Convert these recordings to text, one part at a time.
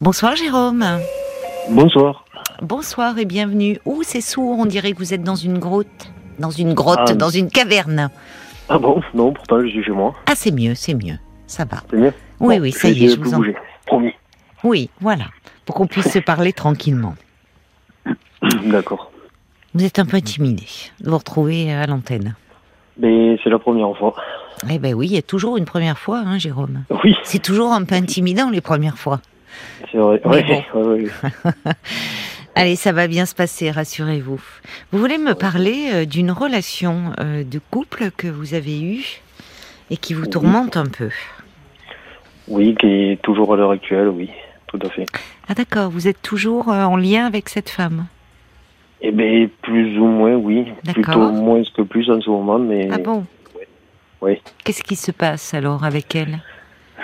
Bonsoir Jérôme. Bonsoir. Bonsoir et bienvenue. Ouh, c'est sourd, on dirait que vous êtes dans une grotte. Dans une grotte, Ah. dans une caverne. Ah bon? Non, pourtant je suis chez moi. Ah, c'est mieux, c'est mieux. Ça va. C'est mieux? Oui, Bon, oui, ça y est, je vous en... bouger. Promis. Oui, voilà. Pour qu'on puisse se parler tranquillement. D'accord. Vous êtes un peu intimidé de vous retrouver à l'antenne. Mais c'est la première fois. Eh ben oui, il y a toujours une première fois, hein, Jérôme. Oui, C'est toujours un peu intimidant les premières fois. C'est vrai. Ouais. Allez, ça va bien se passer, rassurez-vous. Vous voulez me parler euh, d'une relation euh, de couple que vous avez eue et qui vous Oui. tourmente un peu? Oui, qui est toujours à l'heure actuelle, oui, tout à fait. Ah d'accord, vous êtes toujours euh, en lien avec cette femme? Eh bien, plus ou moins, oui. D'accord. Plutôt moins que plus en ce moment, mais... Ah bon? Oui. Qu'est-ce qui se passe alors avec elle?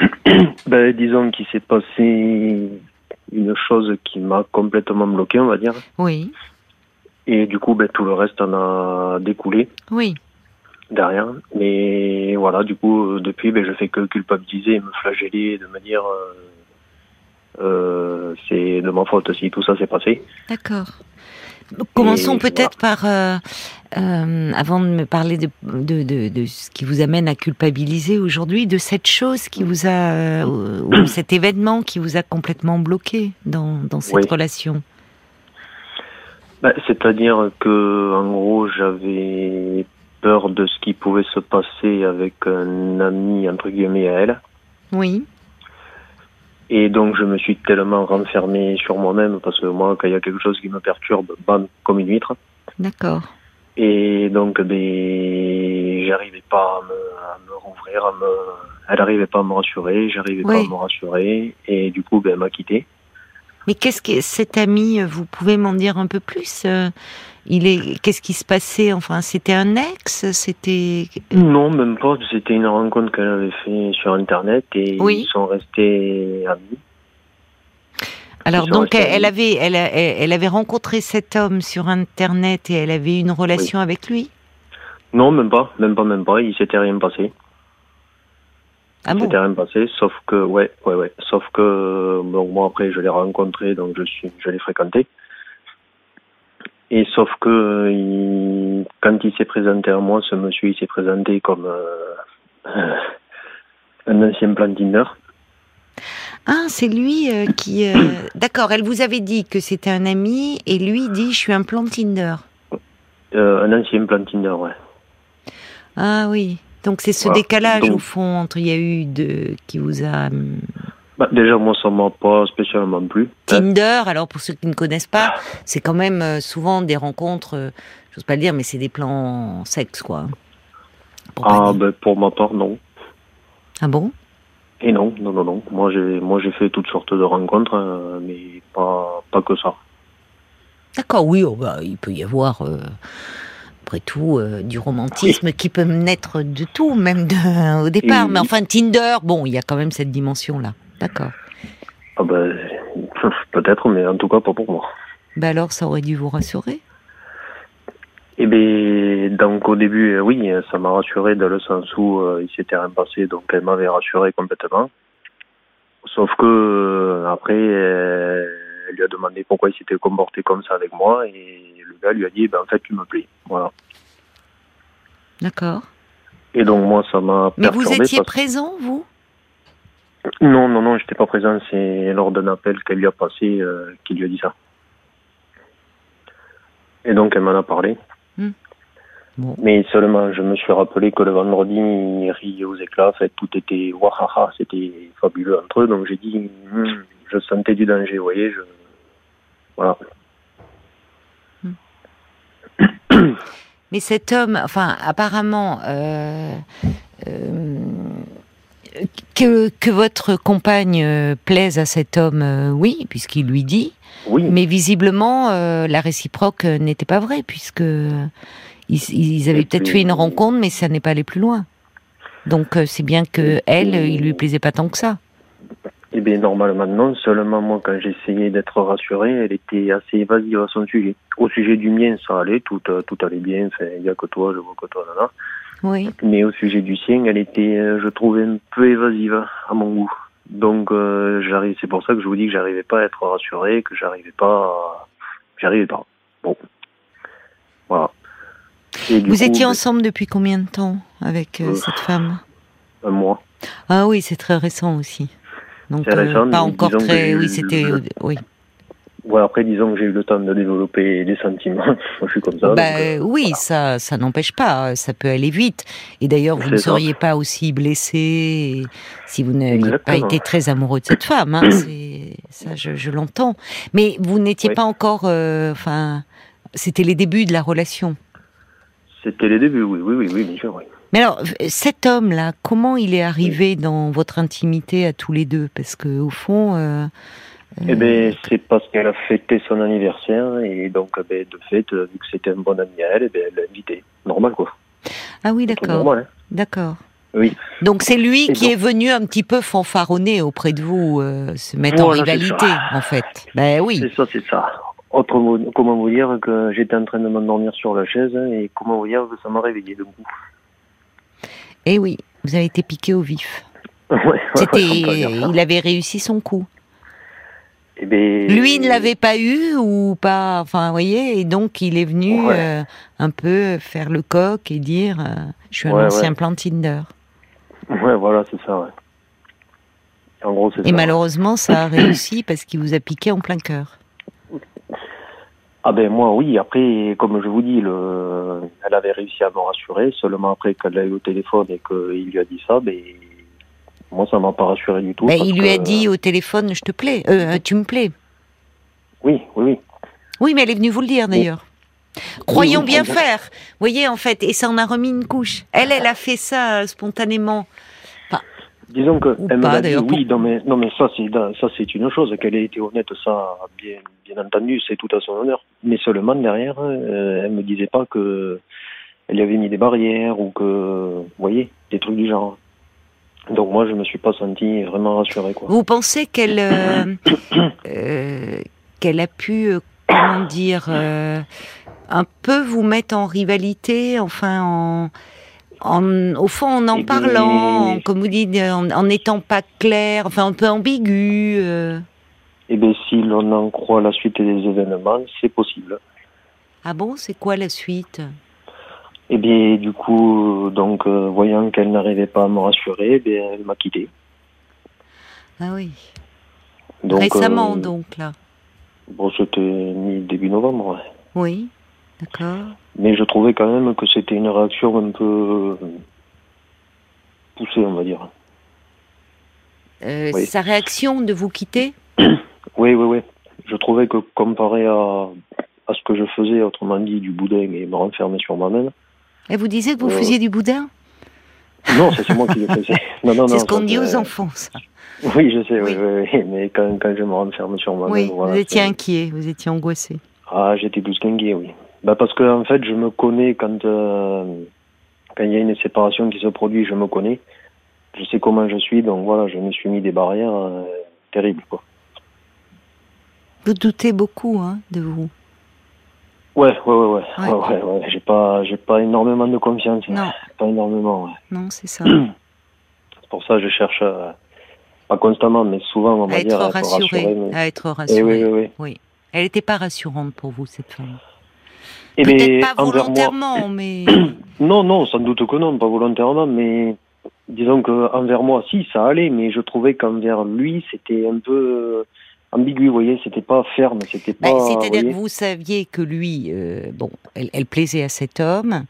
Ben, disons qu'il s'est passé une chose qui m'a complètement bloqué, on va dire. Oui, Et du coup, ben, tout le reste en a découlé. oui. derrière. Mais voilà, du coup, euh, depuis, ben, je fais que culpabiliser et me flageller, de me dire euh, euh, c'est de ma faute si tout ça s'est passé. D'accord. Commençons peut-être par, euh, euh, avant de me parler de, de, de, de ce qui vous amène à culpabiliser aujourd'hui, de cette chose qui vous a, euh, ou cet événement qui vous a complètement bloqué dans, dans cette Oui. relation? Ben, C'est-à-dire que, en gros, j'avais peur de ce qui pouvait se passer avec un ami, entre guillemets, à elle. Oui, Et donc, je me suis tellement renfermé sur moi-même, parce que moi, quand il y a quelque chose qui me perturbe, bam, comme une huître. d'accord. Et donc, ben, j'arrivais pas à me, à me rouvrir, à me, elle arrivait pas à me rassurer, j'arrivais pas à me rassurer, et du coup, ben, elle m'a quitté. Mais qu'est-ce que cet ami, vous pouvez m'en dire un peu plus euh, Il est, qu'est-ce qui se passait Enfin, c'était un ex C'était Non, même pas, c'était une rencontre qu'elle avait fait sur Internet, et Oui. ils sont restés amis. Alors donc elle avait, elle, a- elle elle avait rencontré cet homme sur internet et elle avait une relation avec lui? Non, même pas, même pas, même pas, il s'était rien passé. Ah bon rien passé, sauf que, ouais, ouais, ouais, sauf que, bon, moi après, je l'ai rencontré, donc je suis, je l'ai fréquenté. Et sauf que, il- quand il s'est présenté à moi, ce monsieur, il s'est présenté comme euh, un ancien plan Tinder. Ah, c'est lui euh, qui. euh, D'accord, elle vous avait dit que c'était un ami et lui dit je suis un plan Tinder. Euh, un ancien plan Tinder, ouais. Ah oui. Donc c'est ce Voilà. décalage Donc- au fond entre il y a eu de qui vous a hum, Bah, déjà, moi, ça m'a pas spécialement plu. Tinder. Alors pour ceux qui ne connaissent pas, c'est quand même euh, souvent des rencontres. euh, J'ose pas le dire, mais c'est des plans sexe quoi. Pour Ah, ben, pour ma part, non. ah bon? Et non, non, non, non. Moi, j'ai, moi, j'ai fait toutes sortes de rencontres, euh, mais pas, pas que ça. D'accord, oui, oh, bah, il peut y avoir, euh, après tout, euh, du romantisme qui peut naître de tout, même de- au départ. Et- Mais enfin, Tinder, bon, il y a quand même cette dimension-là. D'accord. Ah ben, peut-être, mais en tout cas pas pour moi. Ben alors, ça aurait dû vous rassurer. Eh bien, donc au début, euh, oui, ça m'a rassuré dans le sens où euh, il s'était rien passé, donc elle m'avait rassuré complètement. Sauf que après, euh, elle lui a demandé pourquoi il s'était comporté comme ça avec moi, et le gars lui a dit, ben en fait, tu me plais. Voilà. D'accord. Et donc moi, ça m'a Mais vous étiez parce- présent, vous? Non, non, non, j'étais pas présent. C'est lors d'un appel qu'elle lui a passé euh, qu'il lui a dit ça. Et donc elle m'en a parlé. Hmm. Bon. Mais seulement, je me suis rappelé que le vendredi, il riait aux éclats. En fait, tout était wahaha, c'était fabuleux entre eux. Donc j'ai dit, Hmm, je sentais du danger, vous voyez. Je... Voilà. Mais cet homme, enfin, apparemment, euh, euh, que, que votre compagne euh, plaise à cet homme, euh, oui, puisqu'il lui dit. Oui, Mais visiblement, la réciproque n'était pas vraie, puisque ils, ils avaient peut-être fait une rencontre, mais ça n'est pas allé plus loin. Donc c'est bien que elle, il lui plaisait pas tant que ça. Bien, normalement, non. Seulement, moi, quand j'essayais d'être rassuré, elle était assez évasive à son sujet. Au sujet du mien, ça allait, tout, euh, tout allait bien. Enfin, il n'y a que toi, je vois que toi, là, là. Oui. Mais au sujet du sien, elle était, euh, je trouvais, un peu évasive à mon goût. Donc euh, j'arrive, c'est pour ça que je vous dis que j'arrivais pas à être rassuré, que j'arrivais pas, à... j'arrivais pas. Bon, voilà. vous étiez ensemble depuis combien de temps avec euh, cette femme? Un mois. Ah oui, c'est très récent aussi. Donc récent, pas encore très. Oui, c'était. Oui. Ouais, après, disons que j'ai eu le temps de développer des sentiments. je suis comme ça. Bah, euh, oui, ça, ça n'empêche pas. Ça peut aller vite. Et d'ailleurs, vous ne seriez pas aussi blessé si vous n'aviez pas été très amoureux de cette femme. Hein. ça, je, je l'entends. Mais vous n'étiez pas encore. Euh, enfin, c'était les débuts de la relation. C'était les débuts, oui, oui, oui, oui bien sûr, oui. Mais alors, cet homme-là, comment il est arrivé dans votre intimité à tous les deux? Parce que au fond. Euh, eh bien, c'est parce qu'elle a fêté son anniversaire et donc, eh ben, de fait, vu que c'était un bon ami à elle, eh ben, elle l'a invité. Normal, quoi. Ah oui, d'accord. Hein. D'accord. Oui. Donc c'est lui qui est venu un petit peu fanfaronner auprès de vous, euh, se mettre en rivalité, en fait. Ben oui. C'est ça, c'est ça. Autre comment vous dire que j'étais en train de m'endormir sur la chaise et comment vous dire que ça m'a réveillé de coup. Eh oui, vous avez été piqué au vif. ouais, il avait réussi son coup. Eh ben, Lui ne l'avait pas eu ou pas, enfin, vous voyez, et donc il est venu euh, un peu faire le coq et dire, euh, je suis un ancien plan Tinder. Ouais, voilà, c'est ça, ouais. En gros, c'est Et malheureusement, ça a réussi parce qu'il vous a piqué en plein cœur. Ah ben moi oui, après comme je vous dis, le... elle avait réussi à me rassurer, seulement après qu'elle l'a eu au téléphone et qu'il lui a dit ça, ben moi, ça m'a pas rassuré du tout. Mais il lui a dit au téléphone, je te plais, euh, tu me plais. Oui, oui, oui. Oui, mais elle est venue vous le dire d'ailleurs. Croyons bien faire. Vous voyez, en fait, et ça en a remis une couche. Elle, elle a fait ça euh, spontanément. Disons que elle dit oui, non mais non mais ça c'est ça c'est une chose qu'elle ait été honnête, ça bien bien entendu, c'est tout à son honneur. Mais seulement derrière, euh, elle me disait pas que elle avait mis des barrières ou que, vous voyez, des trucs du genre. Donc moi, je me suis pas senti vraiment rassuré. Quoi. Vous pensez qu'elle euh, euh, qu'elle a pu, euh, comment dire, un peu vous mettre en rivalité, enfin en, en au fond en en parlant, comme vous dites, en n'étant pas clair, enfin un peu ambigu. Eh bien, si l'on en croit la suite des événements, c'est possible. Ah bon, c'est quoi la suite? Eh bien, du coup, donc, euh, voyant qu'elle n'arrivait pas à me rassurer, eh bien, elle m'a quitté. Ah oui. Récemment, euh, donc, là Bon, c'était mi-début novembre, ouais. Oui, d'accord. Mais je trouvais quand même que c'était une réaction un peu poussée, on va dire. Euh, Sa réaction de vous quitter Oui, oui, oui. Je trouvais que comparé à, à ce que je faisais, autrement dit, du boudin et me renfermer sur moi-même, et vous disiez que vous euh, faisiez du boudin Non, c'est moi qui le faisais. c'est ce qu'on dit aux enfants, ça. Oui, je sais, oui. Oui, mais quand, quand, je me renferme sur moi-même... Oui, vous étiez inquiet, vous étiez angoissé. Ah, j'étais plus qu'inquiet, oui. Bah parce que en fait, je me connais quand euh, quand il y a une séparation qui se produit, je me connais. Je sais comment je suis, donc voilà, je me suis mis des barrières euh, terribles, quoi. Vous doutez beaucoup, hein, de vous. Ouais, ouais, ouais, ouais. ouais. ouais, J'ai pas, j'ai pas énormément de confiance. Non. Pas énormément, ouais. Non, c'est ça. c'est pour ça que je cherche, euh, pas constamment, mais souvent, on va à dire, être rassuré, à être rassuré. Eh oui, oui, oui. oui. Elle n'était pas rassurante pour vous, cette femme. Et eh pas volontairement, mais. non, non, sans doute que non, pas volontairement, mais disons que envers moi, si, ça allait, mais je trouvais qu'envers lui, c'était un peu ambigu, vous voyez, c'était pas ferme, c'était bah, pas. C'est-à-dire que vous saviez que lui, euh, bon, elle, plaisait à cet homme,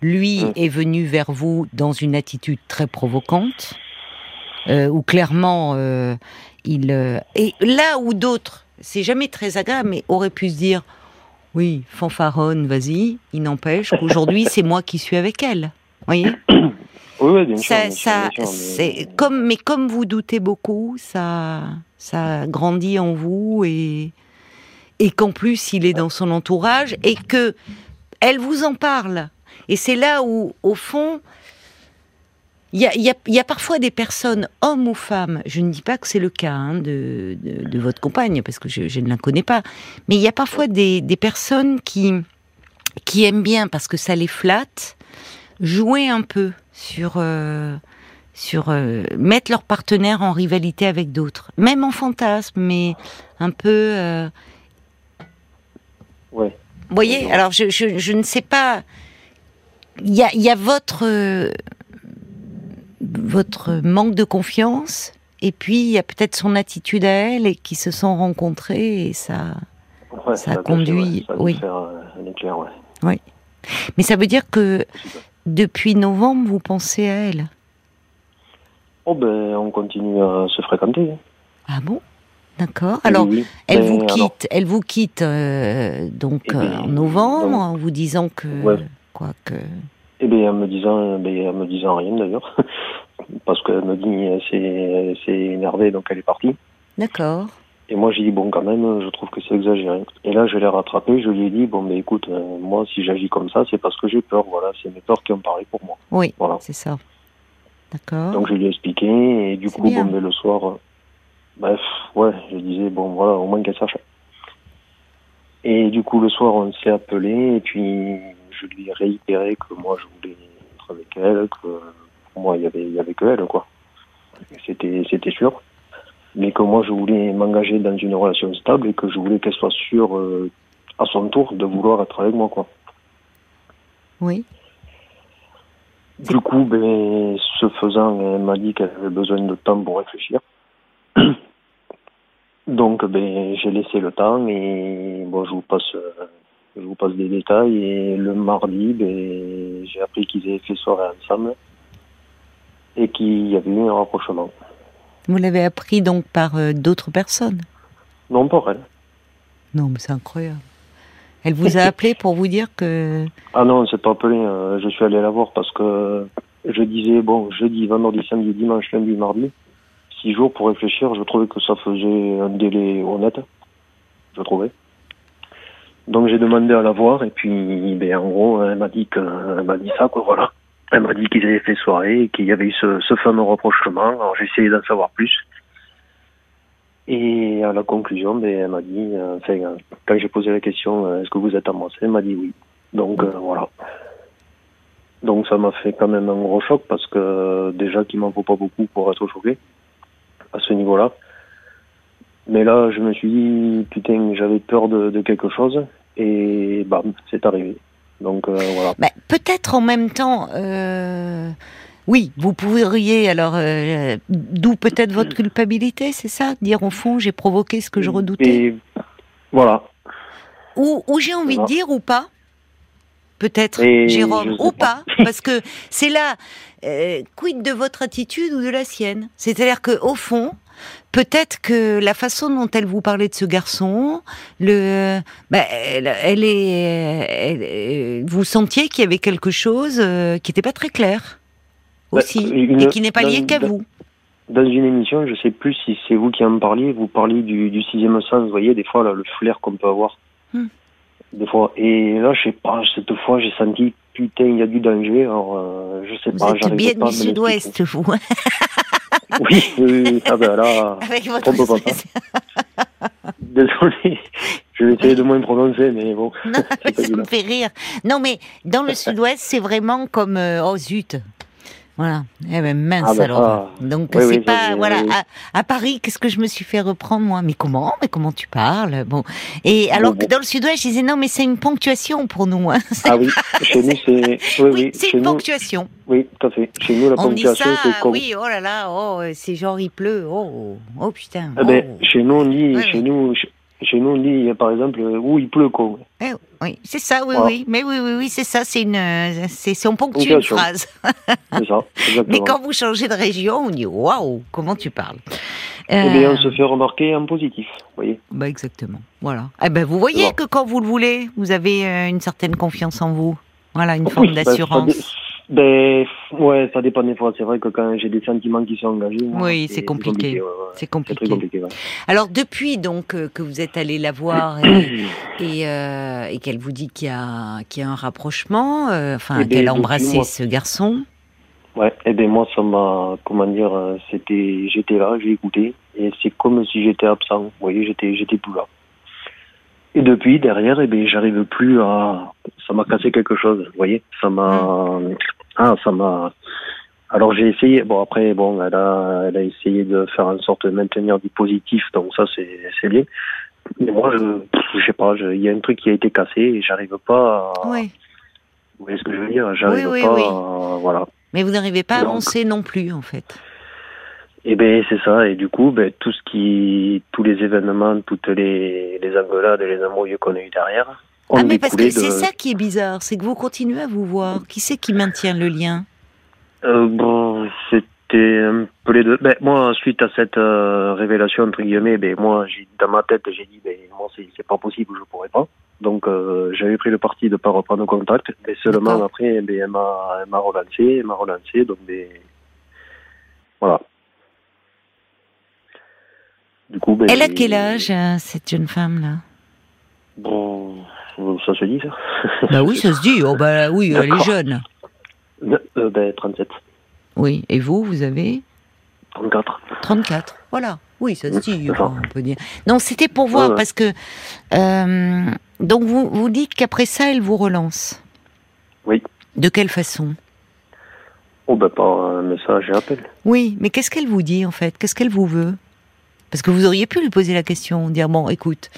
lui hum. est venu vers vous dans une attitude très provocante, euh, où clairement euh, il. et là où d'autres, c'est jamais très agréable, mais auraient pu se dire, oui, fanfaronne, vas-y, il n'empêche qu'aujourd'hui c'est moi qui suis avec elle, voyez. Oui, bien sûr. Ça, c'est comme, mais comme vous doutez beaucoup, ça ça grandit en vous et et qu'en plus il est dans son entourage et que elle vous en parle. Et c'est là où, au fond, il y a, y, a, y a, parfois des personnes, hommes ou femmes, je ne dis pas que c'est le cas hein, de, de, de, votre compagne, parce que je, je, ne la connais pas, mais il y a parfois des, des personnes qui, qui aiment bien, parce que ça les flatte, jouer un peu sur, euh, sur euh, mettre leur partenaire en rivalité avec d'autres, même en fantasme, mais un peu. Euh... Ouais. Vous voyez, alors je, je, je, ne sais pas. Il y a, y a votre votre manque de confiance, et puis il y a peut-être son attitude à elle et qui se sont rencontrés et ça, ouais, ça, conduit. oui. Faire un éclair, ouais. Oui. Mais ça veut dire que depuis novembre, vous pensez à elle? Oh ben, on continue à se fréquenter. Ah bon? D'accord. Alors, elle, vous quitte, elle vous quitte euh, donc eh ben, en novembre, en vous disant que quoi que. Eh bien, en me disant, ben, en me disant rien d'ailleurs, parce qu'elle me dit c'est c'est énervé donc elle est partie. D'accord. Et moi j'ai dit bon quand même, je trouve que c'est exagéré. Et là je l'ai rattrapé, je lui ai dit bon mais écoute, euh, moi si j'agis comme ça, c'est parce que j'ai peur. Voilà, c'est mes peurs qui ont parlé pour moi. Oui. Voilà. C'est ça. D'accord. Donc je lui ai expliqué et du coup, bon, mais le soir, euh, bref, ouais, je disais, bon voilà, au moins qu'elle sache. Et du coup, le soir, on s'est appelé et puis je lui ai réitéré que moi, je voulais être avec elle, que pour moi, il y avait, il y avait que elle, quoi. C'était, c'était sûr. Mais que moi, je voulais m'engager dans une relation stable et que je voulais qu'elle soit sûre euh, à son tour de vouloir être avec moi, quoi. Oui. Du coup, ben, ce faisant, elle m'a dit qu'elle avait besoin de temps pour réfléchir. Donc, ben, j'ai laissé le temps et bon, je vous passe, je vous passe des détails. Et le mardi, ben, j'ai appris qu'ils avaient fait soirée ensemble et qu'il y avait eu un rapprochement. Vous l'avez appris donc par euh, d'autres personnes? Non, par elle. Non, mais c'est incroyable. Elle vous a appelé pour vous dire que... Ah non, c'est pas appelé. Euh, je suis allé la voir parce que je disais, bon, jeudi, vendredi, samedi, dimanche, lundi, mardi, six jours pour réfléchir. Je trouvais que ça faisait un délai honnête. Je trouvais. Donc j'ai demandé à la voir et puis, ben, en gros, elle m'a dit que, elle m'a dit ça, quoi, voilà. Elle m'a dit qu'ils avaient fait soirée qu'il y avait eu ce, ce fameux rapprochement. Alors j'ai essayé d'en savoir plus. Et à la conclusion, ben, elle m'a dit, euh, enfin, quand j'ai posé la question, euh, est-ce que vous êtes amoureux Elle m'a dit oui. Donc euh, voilà. Donc ça m'a fait quand même un gros choc parce que déjà qu'il m'en faut pas beaucoup pour être choqué à ce niveau-là. Mais là, je me suis dit, putain, j'avais peur de, de, quelque chose et bam, c'est arrivé. Donc voilà. Bah, Peut-être en même temps. Euh oui, vous pourriez alors euh, d'où peut-être votre culpabilité, c'est ça? Dire au fond, j'ai provoqué ce que je redoutais? Et voilà. Ou, ou j'ai envie de dire ou pas? Peut-être, Jérôme, ou pas, parce que c'est là, euh, quid de votre attitude ou de la sienne? C'est-à-dire que au fond, peut-être que la façon dont elle vous parlait de ce garçon, le, bah, elle, est, vous sentiez qu'il y avait quelque chose euh, qui n'était pas très clair aussi, et qui n'est pas lié qu'à vous. Dans une émission, je sais plus si c'est vous qui en parliez, vous parliez du, du sixième sens, vous voyez, des fois, là, le flair qu'on peut avoir. Hmm. Des fois. Et là, je sais pas, cette fois, j'ai senti, putain, il y a du danger, alors, euh, je sais vous pas. Vous êtes bien du sud-ouest, vous. oui, oui, ah ben là, Avec votre on peut pas. Désolé, je vais essayer de moins prononcer, mais bon. Non, ça me fait rire. Non, mais dans le sud-ouest, c'est vraiment comme, euh, oh zut, voilà. Eh ben mince ah ben, alors. Donc c'est pas voilà à, Paris qu'est-ce que je me suis fait reprendre moi? Mais comment? Mais comment tu parles? Bon. Et alors que dans le Sud-Ouest, je disais non mais c'est une ponctuation pour nous. Hein. Ah oui. Chez nous c'est oui, oui, c'est une ponctuation. Oui, tout à fait. Chez nous la on ponctuation c'est comme... Oui, oh là là, oh c'est genre il pleut. Oh oh putain. Eh ben, oh. chez nous on dit chez nous chez nous, on dit, par exemple, où il pleut, quoi. Eh, oui, c'est ça, oui, oui. Mais oui, oui, oui, c'est ça, c'est une, c'est, on ponctue une phrase. c'est ça, exactement. Mais quand vous changez de région, on dit, waouh, comment tu parles. Eh bien, on se fait remarquer en positif, vous voyez. Bah, exactement. Voilà. Eh ben, vous voyez que quand vous le voulez, vous avez euh, une certaine confiance en vous. Voilà, une forme bah, d'assurance. Ben, ouais, ça dépend des fois. C'est vrai que quand j'ai des sentiments qui sont engagés. oui, c'est compliqué. C'est compliqué. compliqué. Alors, depuis donc euh, que vous êtes allé la voir et, et, euh, et qu'elle vous dit qu'il y, a, qu'il y a un rapprochement, euh, enfin, eh ben, qu'elle a embrassé ce garçon? Ouais, et eh ben moi, ça m'a, comment dire, c'était, j'étais là, j'ai écouté, et c'est comme si j'étais absent. Vous voyez, j'étais, j'étais plus là. Et depuis, derrière, eh ben, j'arrive plus à. Ça m'a cassé quelque chose, vous voyez. Ça m'a. Ah, ça m'a. Alors j'ai essayé, bon après, bon, elle a, elle a essayé de faire en sorte de maintenir du positif, donc ça c'est, c'est bien. Mais moi, je, je sais pas, il y a un truc qui a été cassé et j'arrive pas à... Oui. Vous voyez ce que je veux dire J'arrive Oui, oui, pas oui. à... Voilà. Mais vous n'arrivez pas à Donc- avancer non plus, en fait. Et ben c'est ça, et du coup, ben, tout ce qui, tous les événements, toutes les, les engueulades les embrouilles qu'on a eu derrière, ah, mais parce que c'est ça qui est bizarre, c'est que vous continuez à vous voir. Qui c'est qui maintient le lien? Euh, bon, c'était un peu les deux. Ben, moi, suite à cette euh, révélation, entre guillemets, ben, moi, dans ma tête, j'ai dit, ben, moi, c'est, pas possible, je pourrais pas. Donc, euh, j'avais pris le parti de pas reprendre contact, mais seulement après, ben, elle m'a, relancé, elle m'a relancé, donc, ben, voilà. Du coup, ben, Elle a quel âge, cette jeune femme-là Bon, ça se dit, ça Bah oui, ça se dit. Oh bah oui, elle est jeune. Euh, ben, 37, Oui. Et vous, vous avez 34. 34. Voilà. Oui, ça se dit, on peut dire. Non, c'était pour voir, ouais. parce que... euh, donc, vous, vous dites qu'après ça, elle vous relance Oui. De quelle façon? Oh, ben, par un message et appel. Oui, mais qu'est-ce qu'elle vous dit, en fait? Qu'est-ce qu'elle vous veut? Parce que vous auriez pu lui poser la question, dire, bon, écoute,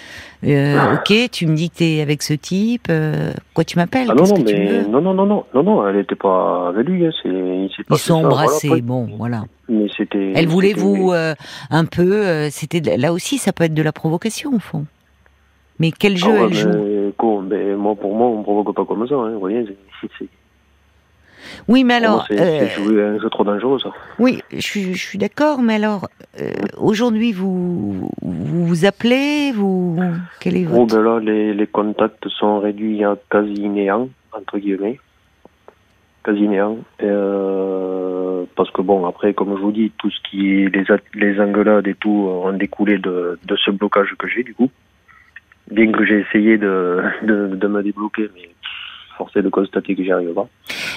euh, ok, tu me dis que t'es avec ce type, euh, pourquoi tu m'appelles? Ah non, non, mais non, non, non, non, non, non, elle était pas avec lui, hein, c'est, il s'est Ils sont ça, embrassés, voilà, bon, voilà. Mais c'était. Elle voulait vous euh, un peu, euh, c'était là aussi, ça peut être de la provocation au fond. Mais quel Ah jeu ouais, elle mais joue quoi, ben, moi, pour moi, on provoque pas comme ça, hein, vous voyez, c'est, Oui, mais alors, c'est, euh, c'est à un jeu trop dangereux, ça. oui, je, suis- je suis d'accord, mais alors, euh, aujourd'hui, vous, vous vous appelez, vous, quel est Oh, votre... ben là, les, les contacts sont réduits à quasi néant, entre guillemets. Quasi néant. Euh, parce que bon, après, comme je vous dis, tout ce qui est les, les engueulades et tout euh, ont découlé de, de ce blocage que j'ai, du coup. Bien que j'ai essayé de, de, de me débloquer, mais forcé de constater que j'y arrive pas.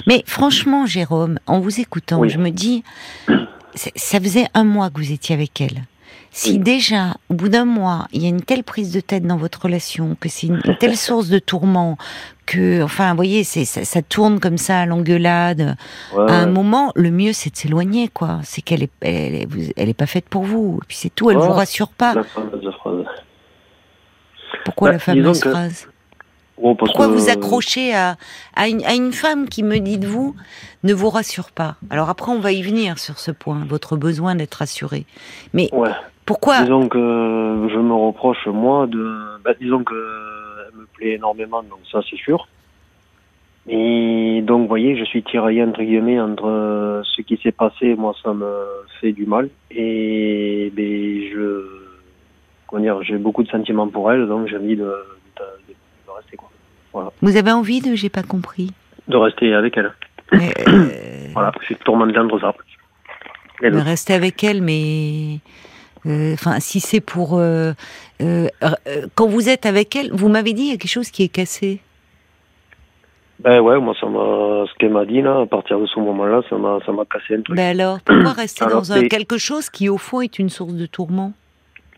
Mais franchement, Jérôme, en vous écoutant, Oui. je me dis, ça faisait un mois que vous étiez avec elle. Si Oui. déjà, au bout d'un mois, il y a une telle prise de tête dans votre relation, que c'est une, une telle source de tourment, que, enfin, vous voyez, c'est, ça, ça tourne comme ça à l'engueulade. Ouais, À un ouais. moment, le mieux, c'est de s'éloigner, quoi. C'est qu'elle est, elle, est- vous- elle est pas faite pour vous. Et puis c'est tout, elle Voilà. vous rassure pas. La fameuse phrase. Pourquoi Bah, la fameuse phrase? Oh, parce Pourquoi que- vous accrochez à, à, une, à une femme qui me dit de vous ne vous rassure pas Alors après, on va y venir sur ce point, votre besoin d'être rassuré. Mais Ouais. pourquoi Disons que je me reproche, moi, de. Bah, disons que elle me plaît énormément, donc ça, c'est sûr. Et donc, vous voyez, je suis tiraillé, entre guillemets, entre ce qui s'est passé, moi, ça me fait du mal. Et ben, je. Comment dire, j'ai beaucoup de sentiments pour elle, donc j'ai envie de rester, quoi. vous avez envie de J'ai pas compris. De rester avec elle. Mais, euh, Voilà, je suis tourmenté entre ça. De rester avec elle, mais euh, enfin, si c'est pour euh, euh, quand vous êtes avec elle, vous m'avez dit il y a quelque chose qui est cassé. Ben ouais, moi, ça m'a. Ce qu'elle m'a dit, là, à partir de ce moment-là, ça m'a ça m'a cassé un truc. Ben alors, pourquoi rester Alors, dans un quelque chose qui au fond est une source de tourment?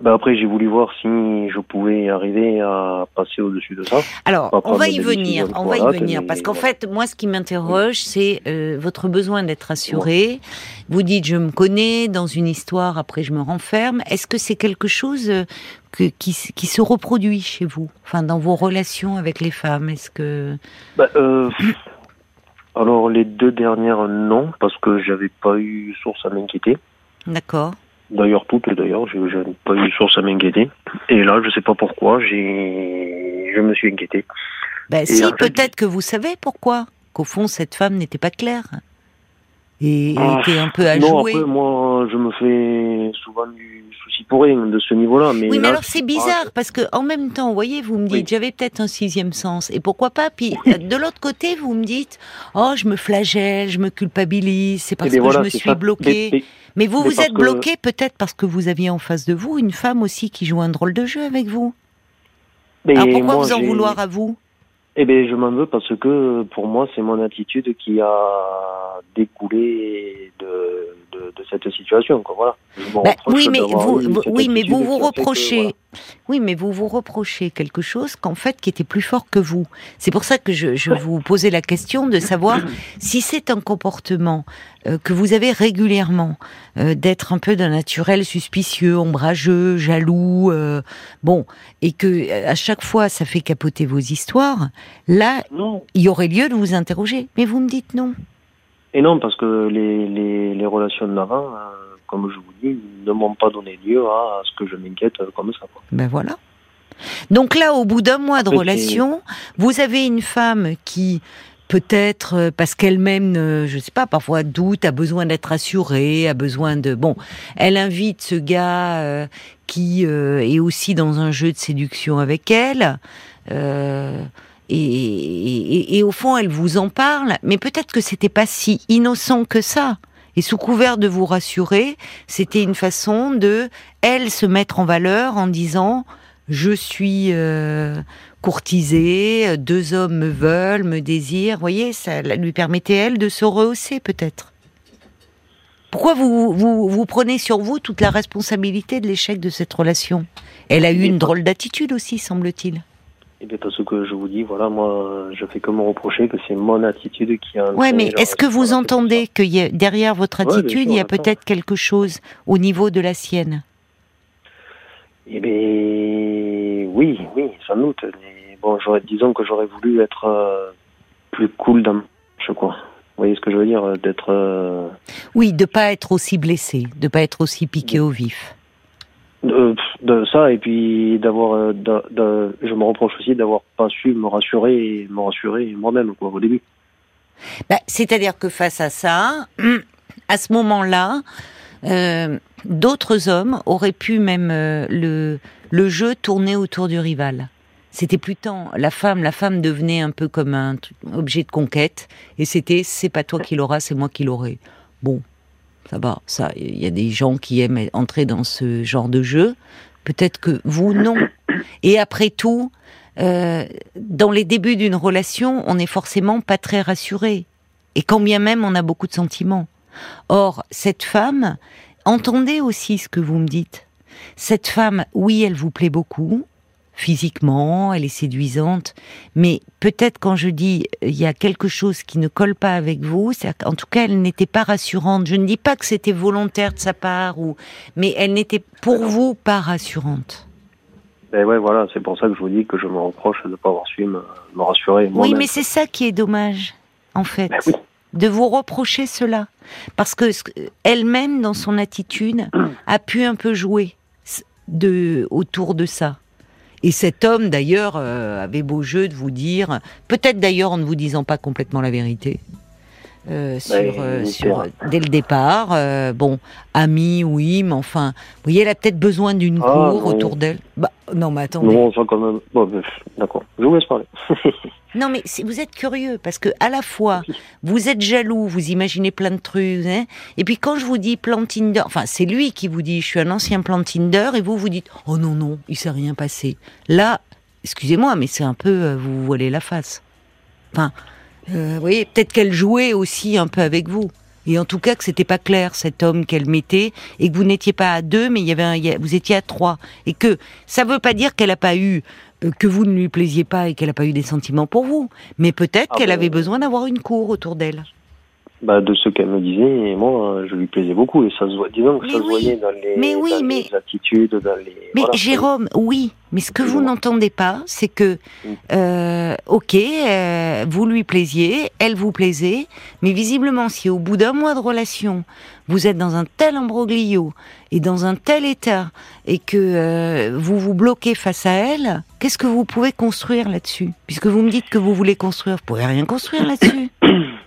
Ben après, j'ai voulu voir si je pouvais arriver à passer au-dessus de ça. Alors, on va y venir, on va y venir, parce qu'en fait, moi, ce qui m'interroge, c'est euh, votre besoin d'être rassuré. Vous dites, je me connais dans une histoire, après je me renferme. Est-ce que c'est quelque chose euh, que, qui se reproduit chez vous, enfin, dans vos relations avec les femmes? Est-ce que Ben, euh, alors, les deux dernières, non, parce que j'avais pas eu source à m'inquiéter. D'accord. D'ailleurs, toutes, d'ailleurs, j'ai j'ai pas eu source à m'inquiéter. Et là, je sais pas pourquoi, j'ai, je me suis inquiété. Ben si, peut-être que vous savez pourquoi. Qu'au fond, cette femme n'était pas claire et Ah, un peu à non, jouer. après, moi, je me fais souvent du souci pour rien de ce niveau-là. Mais Oui, mais alors c'est bizarre parce que en même temps, vous voyez, vous me dites, Oui. j'avais peut-être un sixième sens, et pourquoi pas Puis de l'autre côté, vous me dites, oh, je me flagelle, je me culpabilise, c'est parce Eh bien, que voilà, je me suis bloqué. Mais- vous, vous êtes que- bloqué peut-être parce que vous aviez en face de vous une femme aussi qui joue un drôle de jeu avec vous. mais alors pourquoi moi, vous en vouloir à vous? Eh bien, je m'en veux parce que pour moi, c'est mon attitude qui a découlé de, de de, de cette situation. Quoi, voilà. Bah, oui, mais vous, vous- oui, mais que, reprochez. voilà. Oui, mais vous vous reprochez quelque chose qu'en fait qui était plus fort que vous. C'est pour ça que je, je vous posais la question de savoir si c'est un comportement euh, que vous avez régulièrement, euh, d'être un peu d'un naturel suspicieux, ombrageux, jaloux, euh, bon, et que à chaque fois ça fait capoter vos histoires. Là, Non. il y aurait lieu de vous interroger. Mais vous me dites non. Et non, parce que les, les, les relations d'avant, euh, comme je vous dis, ne m'ont pas donné lieu à, ce que je m'inquiète euh, comme ça. Quoi. Ben voilà. Donc là, au bout d'un mois de relation, vous avez une femme qui peut-être euh, parce qu'elle-même, je sais pas, parfois doute, a besoin d'être rassurée, a besoin de bon, elle invite ce gars euh, qui euh, est aussi dans un jeu de séduction avec elle. euh, et, au fond, elle vous en parle, mais peut-être que c'était pas si innocent que ça. Et sous couvert de vous rassurer, c'était une façon de elle se mettre en valeur en disant je suis euh, courtisée, deux hommes me veulent, me désirent. Vous voyez, ça lui permettait elle de se rehausser peut-être. Pourquoi vous vous prenez sur vous toute la responsabilité de l'échec de cette relation? Elle a eu une drôle d'attitude aussi, semble-t-il. Et bien, parce que je vous dis, voilà, moi, je fais que me reprocher que c'est mon attitude qui a. Ouais, mais est-ce que vous entendez que y a- derrière votre Ouais, attitude, sûr, il y a peut-être quelque chose au niveau de la sienne? Eh bien, oui, oui, sans doute. Mais bon, j'aurais, disons que j'aurais voulu être euh, plus cool dans je quoi. Vous voyez ce que je veux dire euh, D'être. euh, Oui, de pas être aussi blessé, de pas être aussi piqué au vif. De, de ça, et puis d'avoir. euh, je me reproche aussi d'avoir pas su me rassurer, et me rassurer moi-même, quoi, au début. Bah, C'est-à-dire que face à ça, à ce moment-là, euh, d'autres hommes auraient pu même euh, le, le jeu tourner autour du rival. C'était plus tant la femme, la femme devenait un peu comme un objet de conquête, et c'était c'est pas toi qui l'auras, c'est moi qui l'aurai. Bon, ça va, ça, il y a des gens qui aiment entrer dans ce genre de jeu. Peut-être que vous non. Et après tout, euh, dans les débuts d'une relation, on n'est forcément pas très rassuré. Et quand bien même on a beaucoup de sentiments. Or, cette femme, entendez aussi ce que vous me dites. Cette femme, oui, elle vous plaît beaucoup, physiquement, elle est séduisante, mais peut-être quand je dis euh, il y a quelque chose qui ne colle pas avec vous, en tout cas elle n'était pas rassurante. Je ne dis pas que c'était volontaire de sa part ou, mais elle n'était pour vous pas rassurante. Ben ouais, voilà, c'est pour ça que je vous dis que je me reproche de ne pas avoir su me, me rassurer Oui, mais c'est ça qui est dommage, en fait. Ben oui. de vous reprocher cela. Parce que elle-même, dans son attitude, a pu un peu jouer de, autour de ça. Et cet homme, d'ailleurs, euh, avait beau jeu de vous dire, peut-être d'ailleurs en ne vous disant pas complètement la vérité, euh, sur, euh, sur- espère. dès le départ. euh, bon, ami, oui, mais enfin, vous voyez, elle a peut-être besoin d'une Ah, cour autour d'elle. Bah, non, mais attendez. Non, ça quand même. Bon, ben, d'accord, je vous laisse parler. Non, mais vous êtes curieux parce que à la fois vous êtes jaloux, vous imaginez plein de trucs, hein, et puis quand je vous dis plan Tinder, enfin c'est lui qui vous dit je suis un ancien plan Tinder et vous vous dites oh non non il s'est rien passé. Là, excusez-moi, mais c'est un peu euh, vous vous voilez la face. Enfin, euh, vous voyez, peut-être qu'elle jouait aussi un peu avec vous. Et en tout cas que c'était pas clair cet homme qu'elle mettait et que vous n'étiez pas à deux mais il y avait un- vous étiez à trois et que ça veut pas dire qu'elle a pas eu euh, que vous ne lui plaisiez pas et qu'elle a pas eu des sentiments pour vous mais peut-être Ah qu'elle avait besoin d'avoir une cour autour d'elle. Bah, de ce qu'elle me disait, et moi, euh, je lui plaisais beaucoup, et ça se voit, disons que Mais ça se voyait dans les, Mais oui, dans mais- les attitudes, dans les. Mais voilà. Jérôme, oui, mais ce que vous n'entendez pas, c'est que, euh, ok, euh, vous lui plaisiez, elle vous plaisait, mais visiblement, si au bout d'un mois de relation, vous êtes dans un tel imbroglio et dans un tel état, et que euh, vous vous bloquez face à elle, qu'est-ce que vous pouvez construire là-dessus? Puisque vous me dites que vous voulez construire, vous pouvez rien construire là-dessus.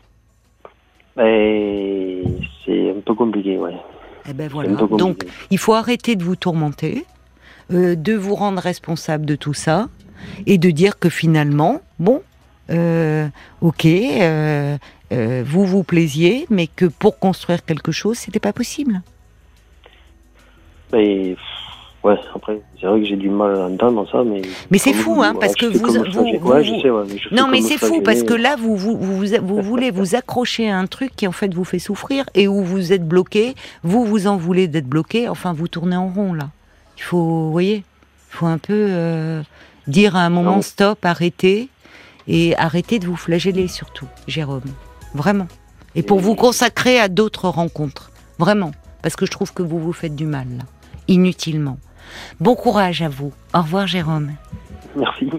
C'est un peu compliqué, ouais. Eh ben voilà. Donc, il faut arrêter de vous tourmenter, euh, de vous rendre responsable de tout ça, et de dire que finalement, bon, euh, ok, euh, vous vous plaisiez, mais que pour construire quelque chose, c'était pas possible. Mais, Ouais, après, c'est vrai que j'ai du mal à entendre ça, mais. Mais c'est fou, hein, parce que vous. non, mais c'est fou, parce que là, vous, vous, vous, vous, voulez vous accrocher à un truc qui, en fait, vous fait souffrir et où vous êtes bloqué. Vous, vous en voulez d'être bloqué. Enfin, vous tournez en rond, là. Il faut, vous voyez, il faut un peu euh, dire à un moment stop, arrêtez. Et arrêtez de vous flageller, surtout, Jérôme. Vraiment. Et pour vous consacrer à d'autres rencontres. Vraiment. Parce que je trouve que vous vous faites du mal, là. Inutilement. Bon courage à vous. Au revoir Jérôme. Merci.